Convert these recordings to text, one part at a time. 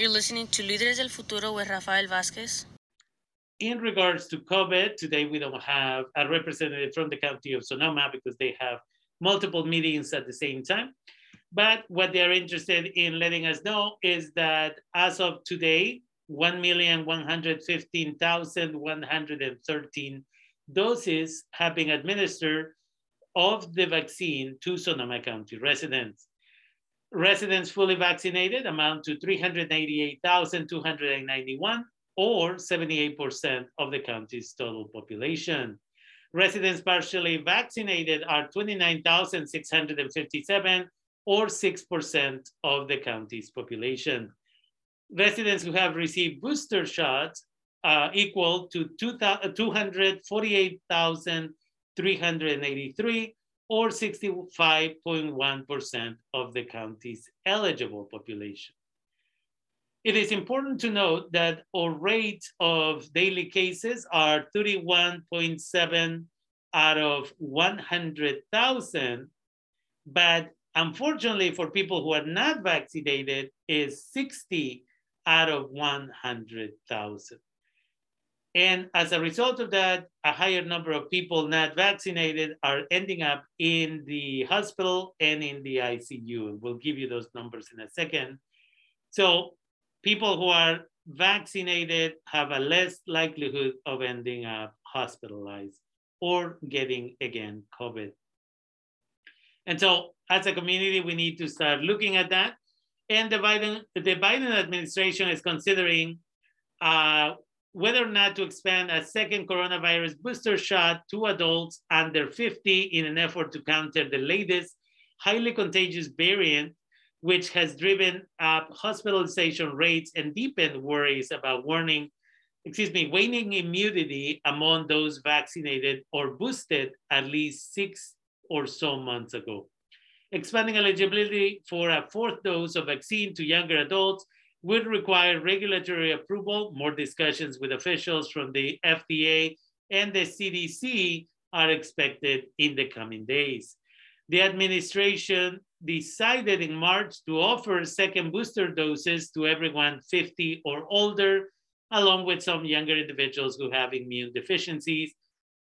You're listening to Líderes del Futuro with Rafael Vázquez. In regards to COVID, today we don't have a representative from the county of Sonoma because they have multiple meetings at the same time. But what they're interested in letting us know is that as of today, 1,115,113 doses have been administered of the vaccine to Sonoma County residents. Residents fully vaccinated amount to 388,291 or 78% of the county's total population. Residents partially vaccinated are 29,657 or 6% of the county's population. Residents who have received booster shots uh, equal to 248,383 or 65.1% of the county's eligible population. It is important to note that our rate of daily cases are 31.7 out of 100,000, but unfortunately for people who are not vaccinated is 60 out of 100,000. And as a result of that, a higher number of people not vaccinated are ending up in the hospital and in the ICU. We'll give you those numbers in a second. So people who are vaccinated have a less likelihood of ending up hospitalized or getting again COVID. And so as a community, we need to start looking at that. And the Biden, the Biden administration is considering uh, whether or not to expand a second coronavirus booster shot to adults under 50 in an effort to counter the latest highly contagious variant, which has driven up hospitalization rates and deepened worries about warning, excuse me, waning immunity among those vaccinated or boosted at least six or so months ago. Expanding eligibility for a fourth dose of vaccine to younger adults would require regulatory approval. More discussions with officials from the FDA and the CDC are expected in the coming days. The administration decided in March to offer second booster doses to everyone 50 or older, along with some younger individuals who have immune deficiencies.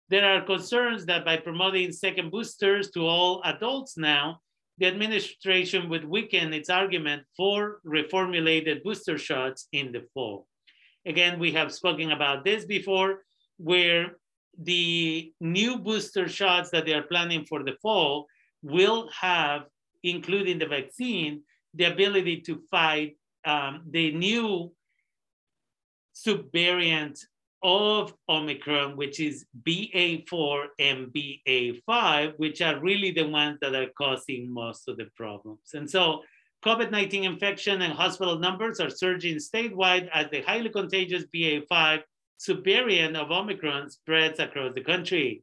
There are concerns that by promoting second boosters to all adults now, the administration would weaken its argument for reformulated booster shots in the fall. Again, we have spoken about this before, where the new booster shots that they are planning for the fall will have, including the vaccine, the ability to fight um, the new subvariant of Omicron, which is BA4 and BA5, which are really the ones that are causing most of the problems. And so COVID-19 infection and hospital numbers are surging statewide as the highly contagious BA5 subvariant of Omicron spreads across the country.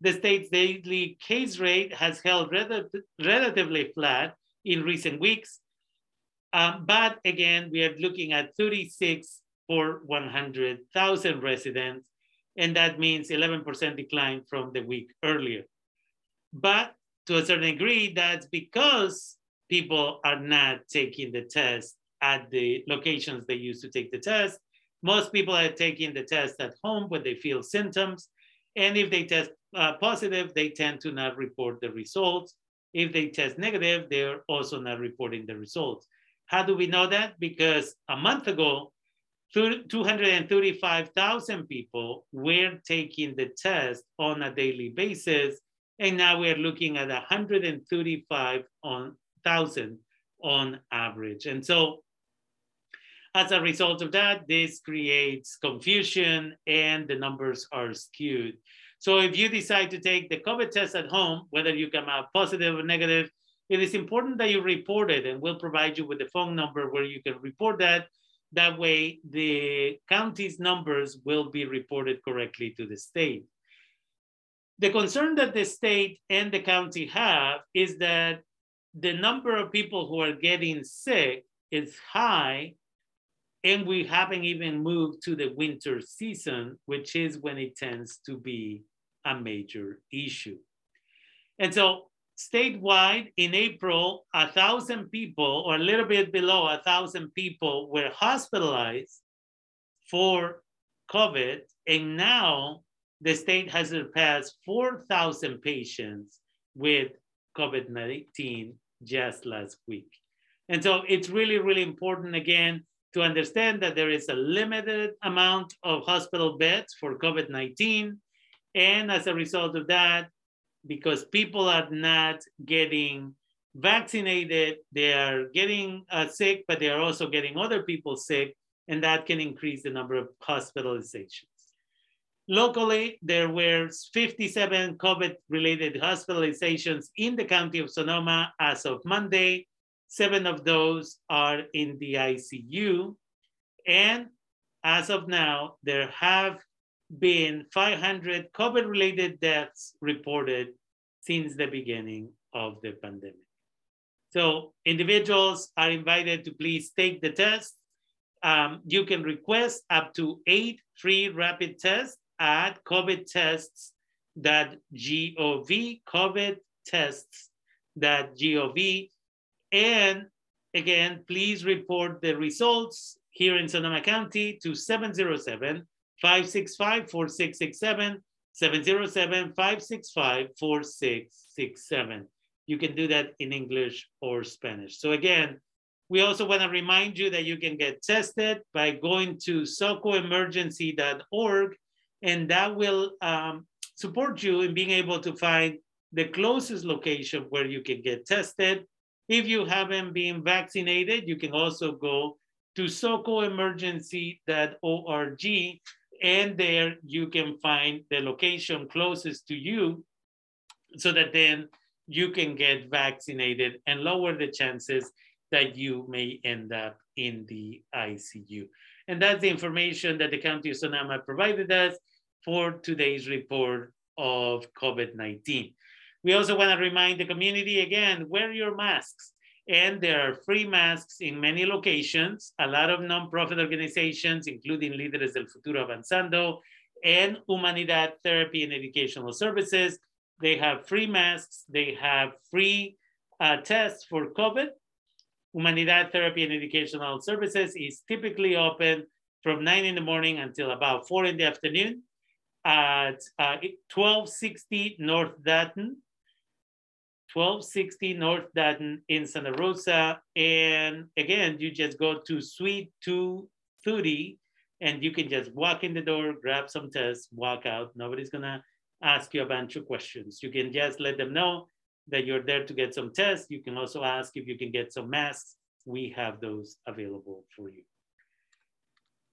The state's daily case rate has held rel relatively flat in recent weeks. Um, but again, we are looking at 36 for 100,000 residents, and that means 11% decline from the week earlier. But to a certain degree, that's because people are not taking the test at the locations they used to take the test. Most people are taking the test at home when they feel symptoms. And if they test uh, positive, they tend to not report the results. If they test negative, they're also not reporting the results. How do we know that? Because a month ago, 235,000 people were taking the test on a daily basis. And now we're looking at 135,000 on average. And so as a result of that, this creates confusion and the numbers are skewed. So if you decide to take the COVID test at home, whether you come out positive or negative, it is important that you report it and we'll provide you with the phone number where you can report that that way, the county's numbers will be reported correctly to the state. The concern that the state and the county have is that the number of people who are getting sick is high, and we haven't even moved to the winter season, which is when it tends to be a major issue. And so statewide in April, a thousand people or a little bit below a thousand people were hospitalized for COVID. And now the state has surpassed 4,000 patients with COVID-19 just last week. And so it's really, really important again to understand that there is a limited amount of hospital beds for COVID-19. And as a result of that, because people are not getting vaccinated, they are getting uh, sick, but they are also getting other people sick, and that can increase the number of hospitalizations. Locally, there were 57 COVID-related hospitalizations in the county of Sonoma as of Monday. Seven of those are in the ICU. And as of now, there have been 500 COVID-related deaths reported since the beginning of the pandemic. So individuals are invited to please take the test. Um, you can request up to eight free rapid tests at covidtests.gov, covidtests.gov. And again, please report the results here in Sonoma County to 707 565 4667, 707 565 4667. You can do that in English or Spanish. So, again, we also want to remind you that you can get tested by going to socoemergency.org, and that will um, support you in being able to find the closest location where you can get tested. If you haven't been vaccinated, you can also go to socoemergency.org and there you can find the location closest to you so that then you can get vaccinated and lower the chances that you may end up in the ICU. And that's the information that the County of Sonoma provided us for today's report of COVID-19. We also want to remind the community again, wear your masks. And there are free masks in many locations. A lot of nonprofit organizations, including Líderes del Futuro Avanzando and Humanidad Therapy and Educational Services, they have free masks. They have free uh, tests for COVID. Humanidad Therapy and Educational Services is typically open from 9 in the morning until about 4 in the afternoon at uh, 1260 North Dutton 1260 North Dutton in Santa Rosa. And again, you just go to Suite 230 and you can just walk in the door, grab some tests, walk out. Nobody's gonna ask you a bunch of questions. You can just let them know that you're there to get some tests. You can also ask if you can get some masks. We have those available for you.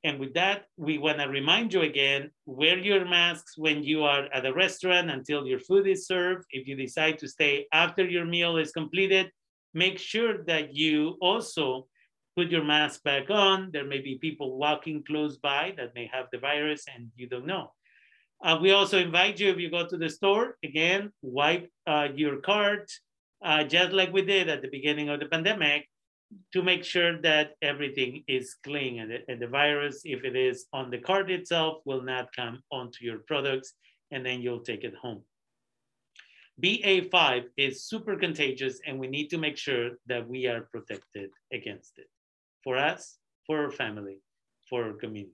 And with that, we want to remind you again, wear your masks when you are at a restaurant until your food is served. If you decide to stay after your meal is completed, make sure that you also put your mask back on. There may be people walking close by that may have the virus and you don't know. Uh, we also invite you, if you go to the store, again, wipe uh, your cart, uh, just like we did at the beginning of the pandemic, to make sure that everything is clean and the, and the, virus, if it is on the card itself, will not come onto your products and then you'll take it home. BA5 is super contagious and we need to make sure that we are protected against it for us, for our family, for our community.